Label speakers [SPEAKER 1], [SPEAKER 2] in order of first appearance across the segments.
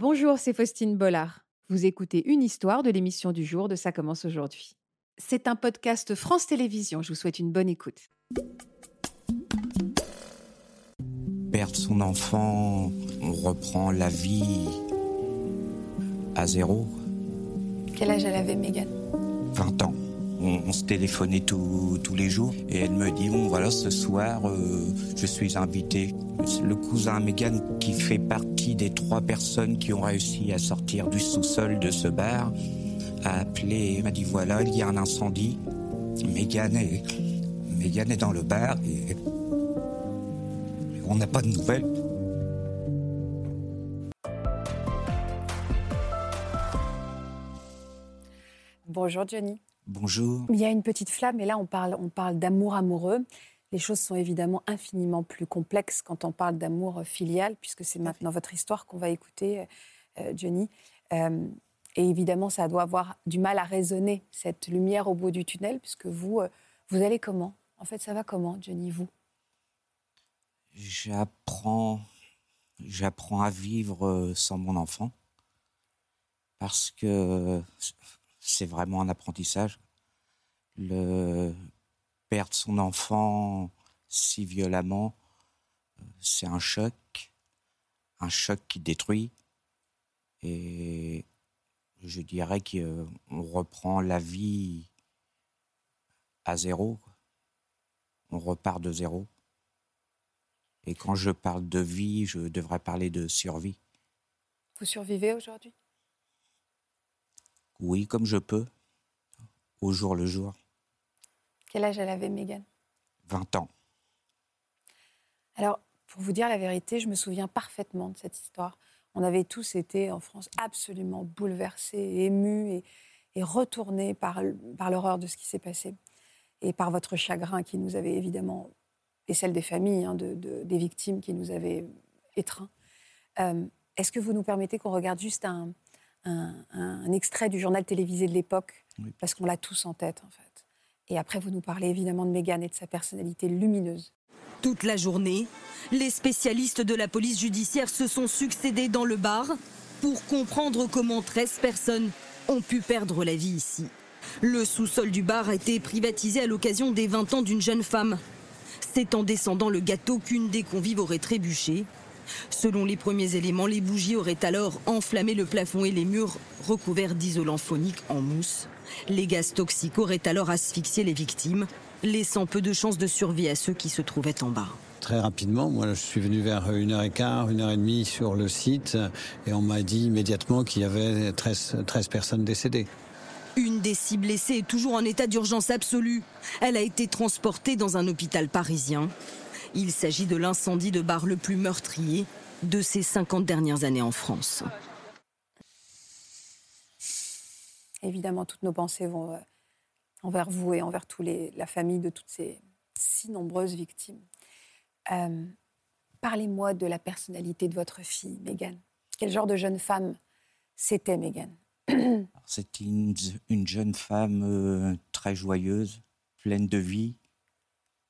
[SPEAKER 1] Bonjour, c'est Faustine Bollard. Vous écoutez une histoire de l'émission du jour de Ça commence aujourd'hui. C'est un podcast France Télévisions. Je vous souhaite une bonne écoute.
[SPEAKER 2] Perdre son enfant, on reprend la vie à zéro.
[SPEAKER 3] Quel âge elle avait, Megan
[SPEAKER 2] 20 ans. On, se téléphonait tous les jours et elle me dit bon voilà ce soir euh, je suis invité. Le cousin Megan qui fait partie des trois personnes qui ont réussi à sortir du sous-sol de ce bar a appelé et m'a dit voilà il y a un incendie. Megan est Megan est dans le bar et on n'a pas de nouvelles.
[SPEAKER 3] Bonjour Johnny.
[SPEAKER 2] Bonjour.
[SPEAKER 3] Il y a une petite flamme et là on parle, on parle d'amour amoureux. Les choses sont évidemment infiniment plus complexes quand on parle d'amour filial, puisque c'est maintenant votre histoire qu'on va écouter, euh, Johnny. Euh, et évidemment, ça doit avoir du mal à résonner, cette lumière au bout du tunnel, puisque vous, euh, vous allez comment? En fait, ça va comment, Johnny, vous?
[SPEAKER 2] J'apprends, j'apprends à vivre euh, sans mon enfant parce que c'est vraiment un apprentissage. Le perdre son enfant si violemment, euh, c'est un choc, un choc qui détruit. Et je dirais qu'on reprend la vie à zéro. On repart de zéro. Et quand je parle de vie, je devrais parler de survie.
[SPEAKER 3] Vous survivez aujourd'hui?
[SPEAKER 2] Oui, comme je peux, au jour le jour.
[SPEAKER 3] Quel âge elle avait, Megan
[SPEAKER 2] 20 ans.
[SPEAKER 3] Alors, pour vous dire la vérité, je me souviens parfaitement de cette histoire. On avait tous été en France absolument bouleversés, émus et, et retournés par, par l'horreur de ce qui s'est passé et par votre chagrin qui nous avait évidemment, et celle des familles, hein, de- de- des victimes qui nous avaient étreints. Euh, Est-ce que vous nous permettez qu'on regarde juste un, un- un extrait du journal télévisé de l'époque
[SPEAKER 2] Oui.
[SPEAKER 3] Parce qu'on l'a tous en tête, en fait. Et après, vous nous parlez évidemment de Meghan et de sa personnalité lumineuse.
[SPEAKER 4] Toute la journée, les spécialistes de la police judiciaire se sont succédés dans le bar pour comprendre comment 13 personnes ont pu perdre la vie ici. Le sous-sol du bar a été privatisé à l'occasion des 20 ans d'une jeune femme. C'est en descendant le gâteau qu'une des convives aurait trébuché. Selon les premiers éléments, les bougies auraient alors enflammé le plafond et les murs recouverts d'isolant phonique en mousse. Les gaz toxiques auraient alors asphyxié les victimes, laissant peu de chances de survie à ceux qui se trouvaient en bas.
[SPEAKER 5] Très rapidement, moi je suis venu vers 1h15, 1h30 sur le site et on m'a dit immédiatement qu'il y avait 13, 13 personnes décédées.
[SPEAKER 4] Une des six blessées est toujours en état d'urgence absolue. Elle a été transportée dans un hôpital parisien. Il s'agit de l'incendie de bar le plus meurtrier de ces 50 dernières années en France.
[SPEAKER 3] Évidemment, toutes nos pensées vont euh, envers vous et envers tous les, la famille de toutes ces si nombreuses victimes. Euh, Parlez-moi de la personnalité de votre fille, Meghan. Quel genre de jeune femme c'était, Meghan
[SPEAKER 2] Alors, C'était une, une jeune femme euh, très joyeuse, pleine de vie,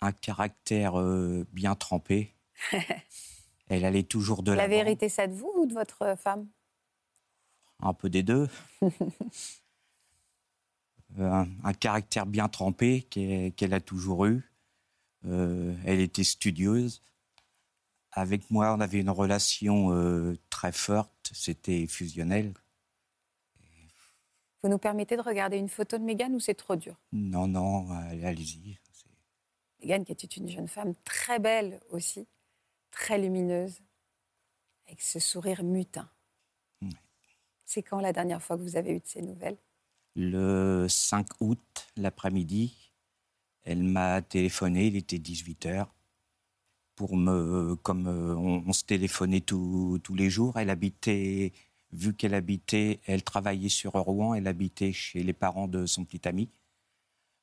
[SPEAKER 2] un caractère euh, bien trempé. Elle allait toujours de
[SPEAKER 3] La
[SPEAKER 2] l'avant.
[SPEAKER 3] vérité, ça de vous ou de votre femme?
[SPEAKER 2] Un peu des deux. Euh, un, un caractère bien trempé qu'elle a toujours eu. Euh, elle était studieuse. Avec moi, on avait une relation euh, très forte, c'était fusionnel.
[SPEAKER 3] Vous nous permettez de regarder une photo de Meghan ou c'est trop dur?
[SPEAKER 2] Non, non, allez- allez-y.
[SPEAKER 3] Qui était une jeune femme très belle aussi, très lumineuse, avec ce sourire mutin.
[SPEAKER 2] Ouais.
[SPEAKER 3] C'est quand la dernière fois que vous avez eu de ces nouvelles?
[SPEAKER 2] Le 5 août, l'après-midi, elle m'a téléphoné, il était 18h, pour me, comme euh, on, on se téléphonait tous- tous les jours, elle habitait, vu qu'elle habitait, elle travaillait sur Rouen, elle habitait chez les parents de son petit ami.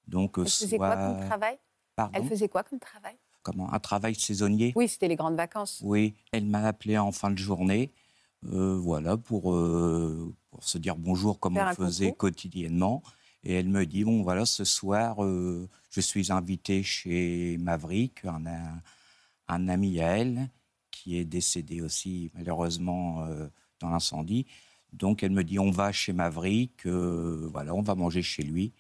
[SPEAKER 2] Donc, euh,
[SPEAKER 3] Elle faisait quoi
[SPEAKER 2] soit-
[SPEAKER 3] comme travail?
[SPEAKER 2] Pardon?
[SPEAKER 3] Elle faisait quoi comme travail?
[SPEAKER 2] Comment? Un travail saisonnier?
[SPEAKER 3] Oui, c'était les grandes vacances.
[SPEAKER 2] Oui, elle m'a appelé en fin de journée, euh, voilà, pour, euh, pour se dire bonjour comme
[SPEAKER 3] Faire
[SPEAKER 2] on faisait quotidiennement. Et elle me dit, bon, voilà, ce soir, euh, je suis invité chez Maverick, un, un, un ami à elle, qui est décédé aussi, malheureusement, dans l'incendie. Donc elle me dit on va chez Maverick, voilà, on va manger chez lui.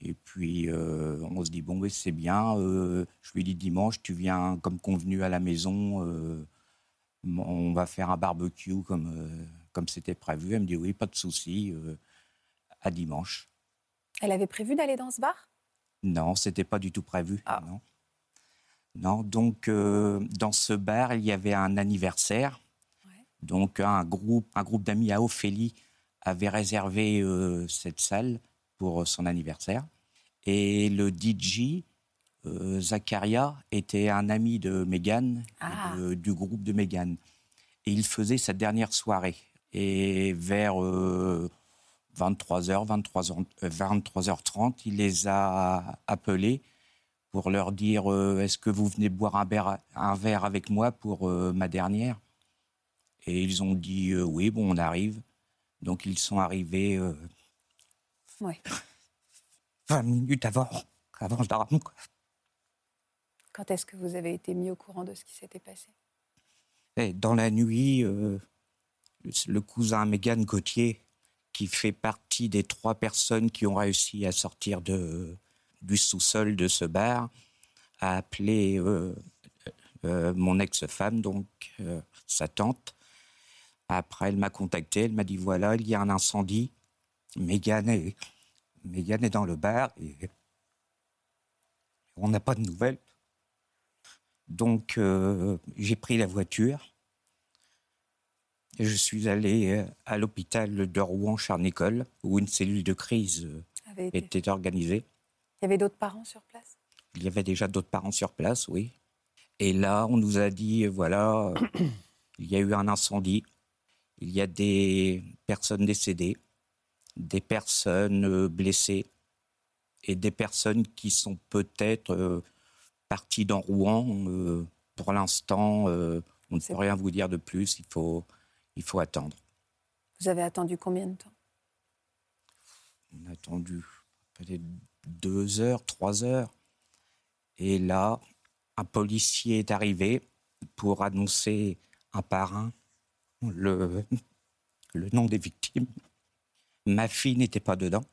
[SPEAKER 2] Et puis euh, on se dit bon oui c'est bien. euh, je lui dis dimanche tu viens comme convenu à la maison, euh, on va faire un barbecue comme comme c'était prévu. Elle me dit oui pas de souci, à dimanche.
[SPEAKER 3] Elle avait prévu d'aller dans ce bar?
[SPEAKER 2] Non, c'était pas du tout prévu.
[SPEAKER 3] Ah.
[SPEAKER 2] Non. Non, donc dans ce bar, il y avait un anniversaire.
[SPEAKER 3] Ouais.
[SPEAKER 2] Donc un groupe, un groupe d'amis à Ophélie avait réservé cette salle pour euh, son anniversaire. Et le DJ, euh, Zacharia, était un ami de Meghan, et
[SPEAKER 3] Ah.
[SPEAKER 2] de- du groupe de Meghan. Et il faisait sa dernière soirée. Et vers euh, 23h, 23h, euh, 23h30, il les a appelés pour leur dire euh, Est-ce que vous venez boire un verre, un verre avec moi pour euh, ma dernière? Et ils ont dit Oui, bon, on arrive. Donc ils sont arrivés
[SPEAKER 3] Ouais.
[SPEAKER 2] 20 minutes avant, avant le drame. quoi.
[SPEAKER 3] Quand est-ce que vous avez été mis au courant de ce qui s'était passé?
[SPEAKER 2] Et dans la nuit, euh, le, cousin Mégane Gauthier, qui fait partie des trois personnes qui ont réussi à sortir de, du sous-sol de ce bar, a appelé euh, euh, mon ex-femme, donc sa tante. Après, elle m'a contacté, elle m'a dit voilà, il y a un incendie. Mégane est, Mégane est dans le bar et on n'a pas de nouvelles. Donc, euh, j'ai pris la voiture. Et je suis allé euh, à l'hôpital de Rouen-Charnicole, où une cellule de crise euh,
[SPEAKER 3] avait été...
[SPEAKER 2] était organisée.
[SPEAKER 3] Il y avait d'autres parents sur place?
[SPEAKER 2] Il y avait déjà d'autres parents sur place, oui. Et là, on nous a dit, voilà, il y a eu un incendie, il y a des personnes décédées, des personnes euh, blessées et des personnes qui sont peut-être euh, parties dans Rouen. Euh, pour l'instant, euh, on ne peut rien vous dire de plus, il faut, il faut attendre.
[SPEAKER 3] Vous avez attendu combien de temps?
[SPEAKER 2] On a attendu peut-être deux heures, trois heures. Et là, un policier est arrivé pour annoncer un par un le, le nom des victimes. Ma fille n'était pas dedans.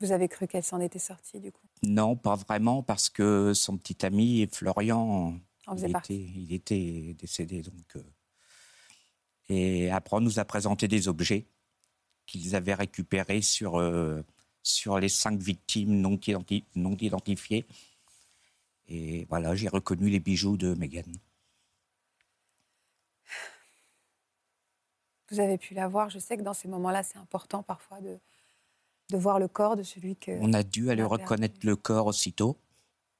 [SPEAKER 3] Vous avez cru qu'elle s'en était sortie, du coup?
[SPEAKER 2] Non, pas vraiment, parce que son petit ami, Florian, il, était, il était décédé. Donc, euh. Et après, on nous a présenté des objets qu'ils avaient récupérés sur, euh, sur les cinq victimes non, identi- non identifiées. Et voilà, j'ai reconnu les bijoux de Meghan.
[SPEAKER 3] Vous avez pu la voir. Je sais que dans ces moments-là, c'est important parfois de, de voir le corps de celui que.
[SPEAKER 2] On a dû aller reconnaître le corps aussitôt.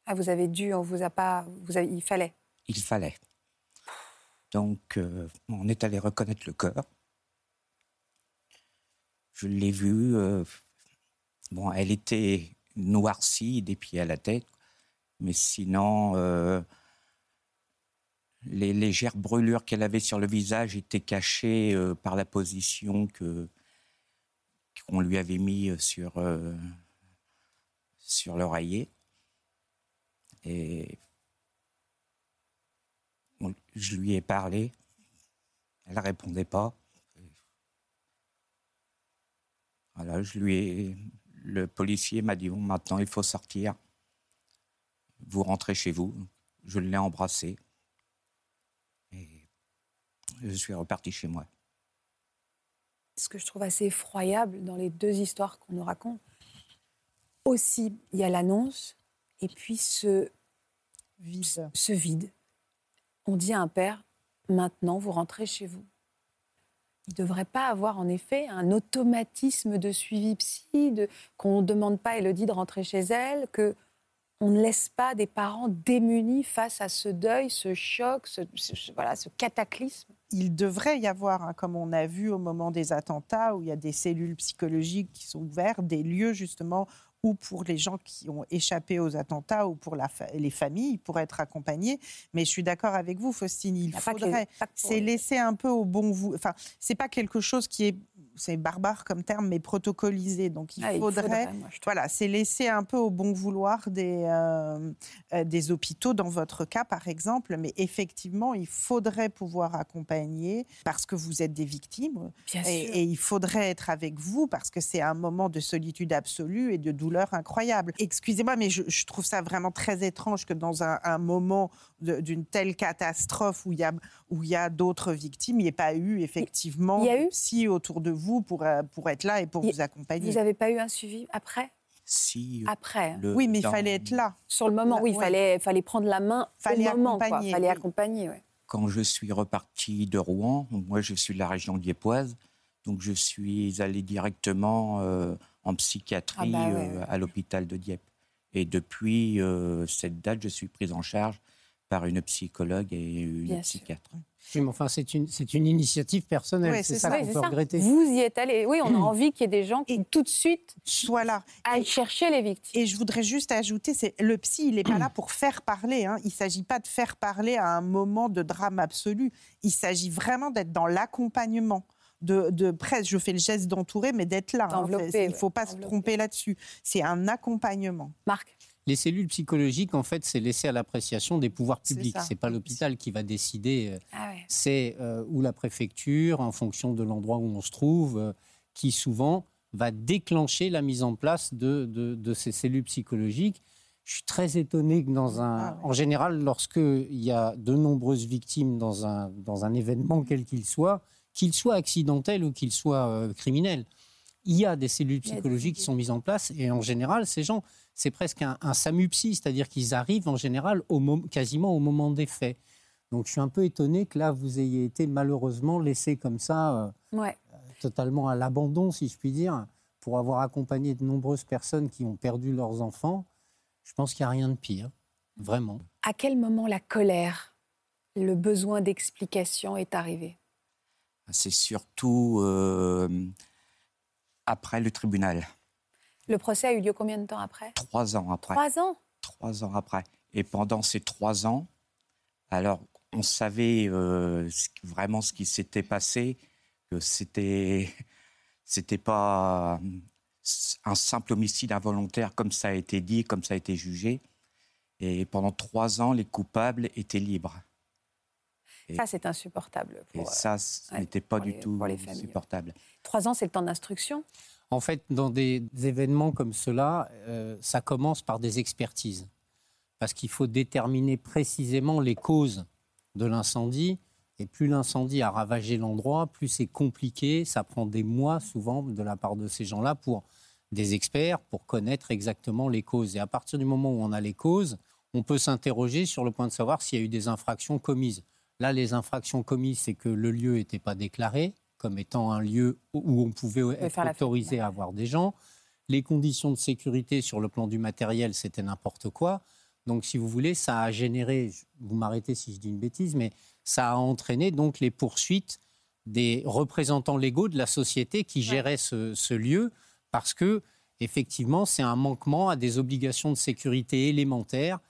[SPEAKER 3] Ah, vous avez dû, on vous a pas. Vous avez- il fallait.
[SPEAKER 2] Il fallait. Donc, euh, on est allé reconnaître le corps. Je l'ai vu. euh, bon, elle était noircie des pieds à la tête, mais sinon, euh, les légères brûlures qu'elle avait sur le visage étaient cachées euh, par la position qu'on lui avait mis euh, sur euh, sur l'oreiller. Et je lui ai parlé. Elle répondait pas. Voilà, je lui ai. Le policier m'a dit bon, maintenant il faut sortir. Vous rentrez chez vous. Je l'ai embrassé. Je suis reparti chez moi.
[SPEAKER 3] Ce que je trouve assez effroyable dans les deux histoires qu'on nous raconte, aussi, il y a l'annonce et puis ce,
[SPEAKER 6] Vide.
[SPEAKER 3] ce vide. On dit à un père, maintenant vous rentrez chez vous. Il ne devrait pas avoir en effet un automatisme de suivi psy, de, qu'on ne demande pas à Elodie de rentrer chez elle, que on ne laisse pas des parents démunis face à ce deuil, ce choc, ce, ce- voilà, ce cataclysme.
[SPEAKER 6] Il devrait y avoir, hein, comme on a vu au moment des attentats, où il y a des cellules psychologiques qui sont ouvertes, des lieux justement où pour les gens qui ont échappé aux attentats ou pour la fa- les familles, pour être accompagnés. Mais je suis d'accord avec vous, Faustine, il faudrait c'est laisser un peu au bon vous. Enfin, c'est pas quelque chose qui est c'est barbare comme terme, mais protocolisé. Donc il
[SPEAKER 3] Ah, il
[SPEAKER 6] faudrait,
[SPEAKER 3] moi,
[SPEAKER 6] voilà, c'est laissé un peu au bon vouloir des, euh, euh, des hôpitaux, dans votre cas par exemple. Mais effectivement, il faudrait pouvoir accompagner parce que vous êtes des victimes.
[SPEAKER 3] Bien sûr.
[SPEAKER 6] Et, il faudrait être avec vous parce que c'est un moment de solitude absolue et de douleur incroyable. Excusez-moi, mais je, je trouve ça vraiment très étrange que dans un, un moment d'une telle catastrophe où il y a, où il y a d'autres victimes, il n'y ait pas eu effectivement
[SPEAKER 3] Il y a eu
[SPEAKER 6] psy autour de vous pour, euh, pour être là et pour
[SPEAKER 3] Il-
[SPEAKER 6] vous accompagner.
[SPEAKER 3] Vous n'avez pas eu un suivi après?
[SPEAKER 2] Si
[SPEAKER 3] Après.
[SPEAKER 2] le-
[SPEAKER 6] Oui, mais il fallait être là.
[SPEAKER 3] Sur le moment,
[SPEAKER 6] Là,
[SPEAKER 3] oui, il
[SPEAKER 6] ouais.
[SPEAKER 3] fallait, fallait prendre la main
[SPEAKER 6] Fallait
[SPEAKER 3] au moment. Quoi.
[SPEAKER 6] accompagner,
[SPEAKER 3] fallait
[SPEAKER 6] oui.
[SPEAKER 3] accompagner, ouais.
[SPEAKER 2] Quand je suis reparti de Rouen, moi je suis de la région diepoise, donc je suis allé directement euh, en psychiatrie
[SPEAKER 3] Ah bah ouais,
[SPEAKER 2] euh,
[SPEAKER 3] ouais.
[SPEAKER 2] à l'hôpital de Dieppe. Et depuis euh, cette date, je suis prise en charge par une psychologue et une
[SPEAKER 3] Bien sûr.
[SPEAKER 7] Oui, mais enfin, c'est une, c'est une initiative personnelle.
[SPEAKER 6] Ouais,
[SPEAKER 7] c'est
[SPEAKER 6] c'est
[SPEAKER 7] ça
[SPEAKER 6] ça.
[SPEAKER 7] qu'on
[SPEAKER 3] Oui, c'est
[SPEAKER 7] peut
[SPEAKER 3] ça.
[SPEAKER 7] regretter.
[SPEAKER 3] Vous y êtes allé. Oui, on a envie qu'il y ait des gens qui
[SPEAKER 6] Et-
[SPEAKER 3] tout de suite
[SPEAKER 6] Voilà.
[SPEAKER 3] aillent chercher les victimes.
[SPEAKER 6] Et je voudrais juste ajouter, c'est le psy, il n'est pas là pour faire parler. hein. Il ne s'agit pas de faire parler à un moment de drame absolu. Il s'agit vraiment d'être dans l'accompagnement. De, de presque, je fais le geste d'entourer, mais d'être là. hein. Il ne faut pas se tromper là-dessus. C'est un accompagnement.
[SPEAKER 3] Marc,
[SPEAKER 7] Les cellules psychologiques, en fait, c'est laissé à l'appréciation des pouvoirs publics. C'est pas l'hôpital qui va décider. euh,
[SPEAKER 3] ah ouais.
[SPEAKER 7] C'est euh, ou la préfecture, en fonction de l'endroit où on se trouve, euh, qui souvent va déclencher la mise en place de, de- de ces cellules psychologiques. Je suis très étonné que dans un,
[SPEAKER 6] Ah ouais.
[SPEAKER 7] en général, lorsqu'il y a de nombreuses victimes dans un, dans un événement quel qu'il soit, qu'il soit accidentel ou qu'il soit euh, criminel, il y a des cellules psychologiques qui sont mises en place et en général, ces gens, c'est presque un, un SAMU psy, c'est-à-dire qu'ils arrivent en général au mom- quasiment au moment des faits. Donc je suis un peu étonné que là, vous ayez été malheureusement laissé comme ça, euh,
[SPEAKER 3] Ouais.
[SPEAKER 7] totalement à l'abandon, si je puis dire, pour avoir accompagné de nombreuses personnes qui ont perdu leurs enfants. Je pense qu'il n'y a rien de pire, vraiment.
[SPEAKER 3] À quel moment la colère, le besoin d'explication est arrivé?
[SPEAKER 2] C'est surtout euh, après le tribunal,
[SPEAKER 3] Le procès a eu lieu combien de temps après?
[SPEAKER 2] Trois ans après.
[SPEAKER 3] Trois ans?
[SPEAKER 2] Trois ans après. Et pendant ces trois ans, alors on savait euh, vraiment ce qui s'était passé, que c'était c'était pas euh, un simple homicide involontaire comme ça a été dit, comme ça a été jugé. Et pendant trois ans, les coupables étaient libres. Et-
[SPEAKER 3] Ça, c'est insupportable.
[SPEAKER 2] Et
[SPEAKER 3] Pour, euh,
[SPEAKER 2] ça, ce
[SPEAKER 3] ouais,
[SPEAKER 2] n'était pas du
[SPEAKER 3] les-
[SPEAKER 2] tout
[SPEAKER 3] pour les familles, ouais.
[SPEAKER 2] supportable.
[SPEAKER 3] Trois ans, c'est le temps d'instruction?
[SPEAKER 7] En fait, dans des événements comme cela, euh, ça commence par des expertises. Parce qu'il faut déterminer précisément les causes de l'incendie. Et plus l'incendie a ravagé l'endroit, plus c'est compliqué. Ça prend des mois souvent de la part de ces gens-là pour des experts, pour connaître exactement les causes. Et à partir du moment où on a les causes, on peut s'interroger sur le point de savoir s'il y a eu des infractions commises. Là, les infractions commises, c'est que le lieu n'était pas déclaré comme étant un lieu où on pouvait être autorisé à avoir des gens. Les conditions de sécurité sur le plan du matériel, c'était n'importe quoi. Donc, si vous voulez, ça a généré, vous m'arrêtez si je dis une bêtise, mais ça a entraîné donc les poursuites des représentants légaux de la société qui géraient ce, ce lieu parce que, effectivement, c'est un manquement à des obligations de sécurité élémentaires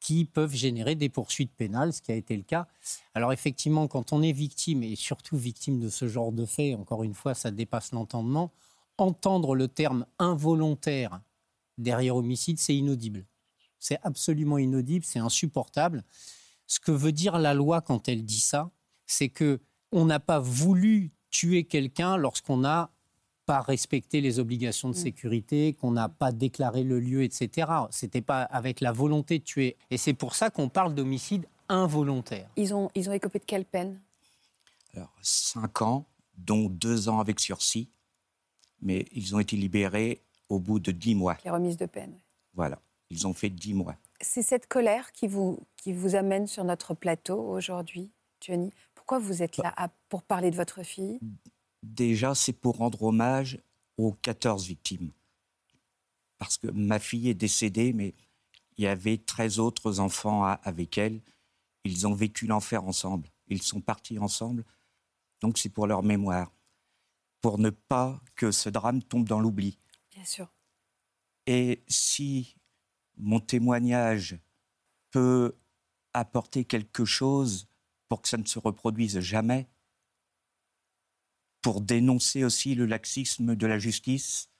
[SPEAKER 7] qui peuvent générer des poursuites pénales, ce qui a été le cas. Alors effectivement, quand on est victime, et surtout victime de ce genre de fait, encore une fois, ça dépasse l'entendement, entendre le terme involontaire derrière homicide, c'est inaudible. C'est absolument inaudible, c'est insupportable. Ce que veut dire la loi quand elle dit ça, c'est que on n'a pas voulu tuer quelqu'un lorsqu'on n'a pas respecté les obligations de sécurité, qu'on n'a pas déclaré le lieu, etc. C'était pas avec la volonté de tuer. Et c'est pour ça qu'on parle d'homicide involontaire.
[SPEAKER 3] Ils ont, ils ont écopé de quelle peine?
[SPEAKER 2] Alors, cinq ans, dont deux ans avec sursis, mais ils ont été libérés au bout de dix mois.
[SPEAKER 3] Les remises de peine.
[SPEAKER 2] Voilà, ils ont fait dix mois.
[SPEAKER 3] C'est cette colère qui vous, qui vous amène sur notre plateau aujourd'hui, Johnny. Pourquoi vous êtes là à- pour parler de votre fille?
[SPEAKER 2] Déjà, c'est pour rendre hommage aux 14 victimes. Parce que ma fille est décédée, mais il y avait 13 autres enfants à- avec elle. Ils ont vécu l'enfer ensemble. Ils sont partis ensemble. Donc c'est pour leur mémoire. Pour ne pas que ce drame tombe dans l'oubli.
[SPEAKER 3] Bien sûr.
[SPEAKER 2] Et si mon témoignage peut apporter quelque chose pour que ça ne se reproduise jamais, pour dénoncer aussi le laxisme de la justice.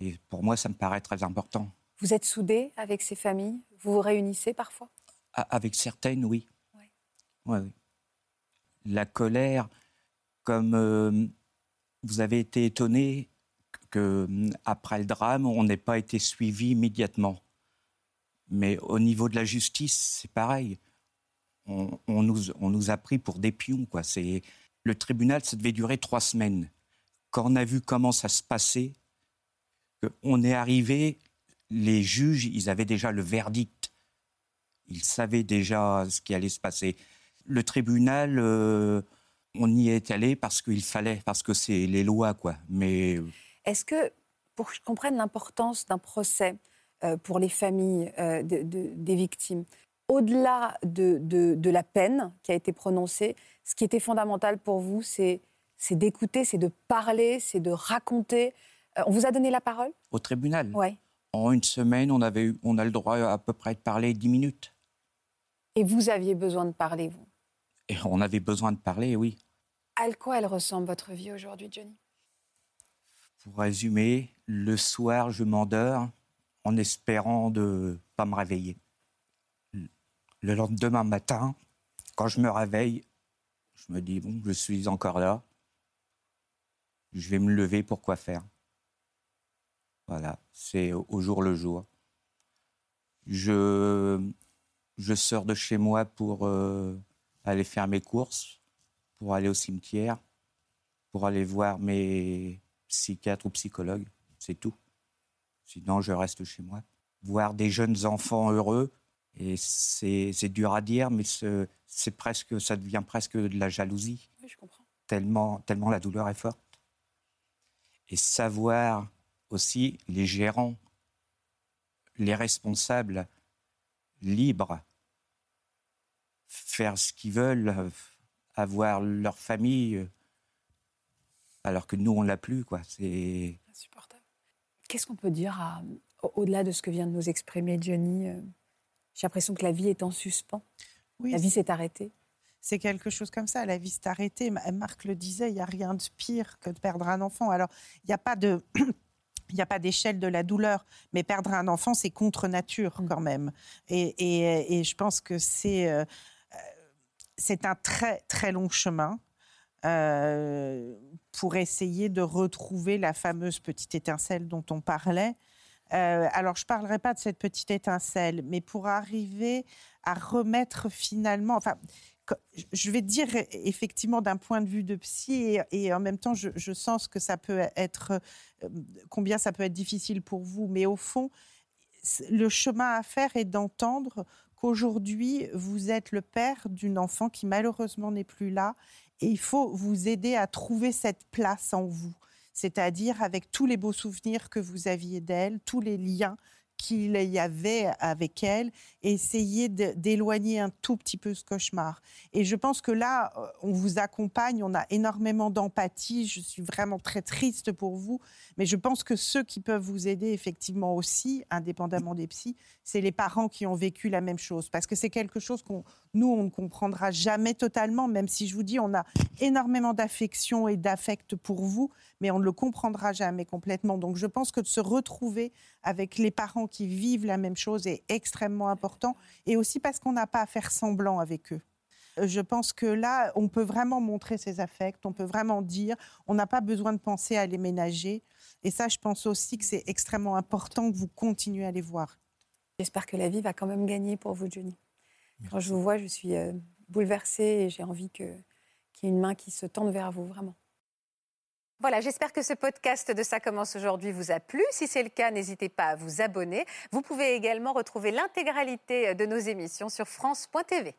[SPEAKER 2] Et pour moi, ça me paraît très important.
[SPEAKER 3] Vous êtes soudés avec ces familles? Vous vous réunissez parfois?
[SPEAKER 2] Avec certaines, oui. Ouais. oui. La colère, comme euh, vous avez été étonné que après le drame, on n'ait pas été suivi immédiatement. Mais au niveau de la justice, c'est pareil. On, nous, on, nous, a pris pour des pions. Quoi. Le tribunal, ça devait durer trois semaines. Quand on a vu comment ça se passait, on est arrivé, les juges, ils avaient déjà le verdict. Ils savaient déjà ce qui allait se passer. Le tribunal, euh, on y est allé parce qu'il fallait, parce que c'est les lois, quoi. Mais
[SPEAKER 3] est-ce que, pour que je comprenne l'importance d'un procès euh, pour les familles euh, des victimes, au-delà de, la peine qui a été prononcée, ce qui était fondamental pour vous, c'est d'écouter, c'est de parler, c'est de raconter. Euh, on vous a donné la parole?
[SPEAKER 2] Au tribunal?
[SPEAKER 3] Oui.
[SPEAKER 2] En une semaine, on, avait, on a le droit à peu près de parler dix minutes.
[SPEAKER 3] Et vous aviez besoin de parler, vous?
[SPEAKER 2] Et on avait besoin de parler, oui.
[SPEAKER 3] À quoi elle ressemble votre vie aujourd'hui, Johnny?
[SPEAKER 2] Pour résumer, le soir, je m'endors en espérant de pas me réveiller. Le lendemain matin, quand je me réveille, je me dis bon, je suis encore là. Je vais me lever pour quoi faire. Voilà, c'est au jour le jour. Je, sors de chez moi pour euh, aller faire mes courses, pour aller au cimetière, pour aller voir mes, psychiatre ou psychologue, c'est tout. Sinon, je reste chez moi. Voir des jeunes enfants heureux, et c'est dur à dire, mais c'est presque, ça devient presque de la jalousie.
[SPEAKER 3] Oui, je comprends.
[SPEAKER 2] Tellement, tellement la douleur est forte. Et savoir aussi les gérants, les responsables libres, faire ce qu'ils veulent, avoir leur famille alors que nous, on l'a plus, quoi. C'est
[SPEAKER 3] insupportable. Qu'est-ce qu'on peut dire au-delà de ce que vient de nous exprimer Johnny euh, J'ai l'impression que la vie est en suspens. Oui, la vie s'est arrêtée.
[SPEAKER 6] C'est quelque chose comme ça, la vie s'est arrêtée. Marc le disait, il n'y a rien de pire que de perdre un enfant. Alors, il n'y a pas de... Il n'y a pas d'échelle de la douleur, mais perdre un enfant, c'est contre nature mm. quand même. Et, et, je pense que c'est euh, euh, c'est un très très long chemin. Euh, pour essayer de retrouver la fameuse petite étincelle dont on parlait. Euh, alors, je ne parlerai pas de cette petite étincelle, mais pour arriver à remettre finalement, enfin, je vais dire effectivement d'un point de vue de psy et, en même temps, je, sens que ça peut être, euh, combien ça peut être difficile pour vous, mais au fond, le chemin à faire est d'entendre qu'aujourd'hui, vous êtes le père d'une enfant qui malheureusement n'est plus là et il faut vous aider à trouver cette place en vous, c'est-à-dire avec tous les beaux souvenirs que vous aviez d'elle, tous les liens qu'il y avait avec elle essayer d'éloigner un tout petit peu ce cauchemar. Et je pense que là, euh, on vous accompagne, on a énormément d'empathie, je suis vraiment très triste pour vous, mais je pense que ceux qui peuvent vous aider effectivement aussi, indépendamment des psys, c'est les parents qui ont vécu la même chose, parce que c'est quelque chose qu'on nous, on ne comprendra jamais totalement, même si je vous dis, on a énormément d'affection et d'affect pour vous, mais on ne le comprendra jamais complètement. Donc je pense que de se retrouver avec les parents qui vivent la même chose est extrêmement important, et aussi parce qu'on n'a pas à faire semblant avec eux. Euh, je pense que là, on peut vraiment montrer ses affects, on peut vraiment dire, on n'a pas besoin de penser à les ménager. Et ça, je pense aussi que c'est extrêmement important que vous continuez à les voir.
[SPEAKER 3] J'espère que la vie va quand même gagner pour vous, Johnny. Quand je vous vois, je suis euh, bouleversée et j'ai envie qu'il y ait une main qui se tende vers vous, vraiment.
[SPEAKER 1] Voilà, j'espère que ce podcast de Ça commence aujourd'hui vous a plu. Si c'est le cas, n'hésitez pas à vous abonner. Vous pouvez également retrouver l'intégralité de nos émissions sur France.tv.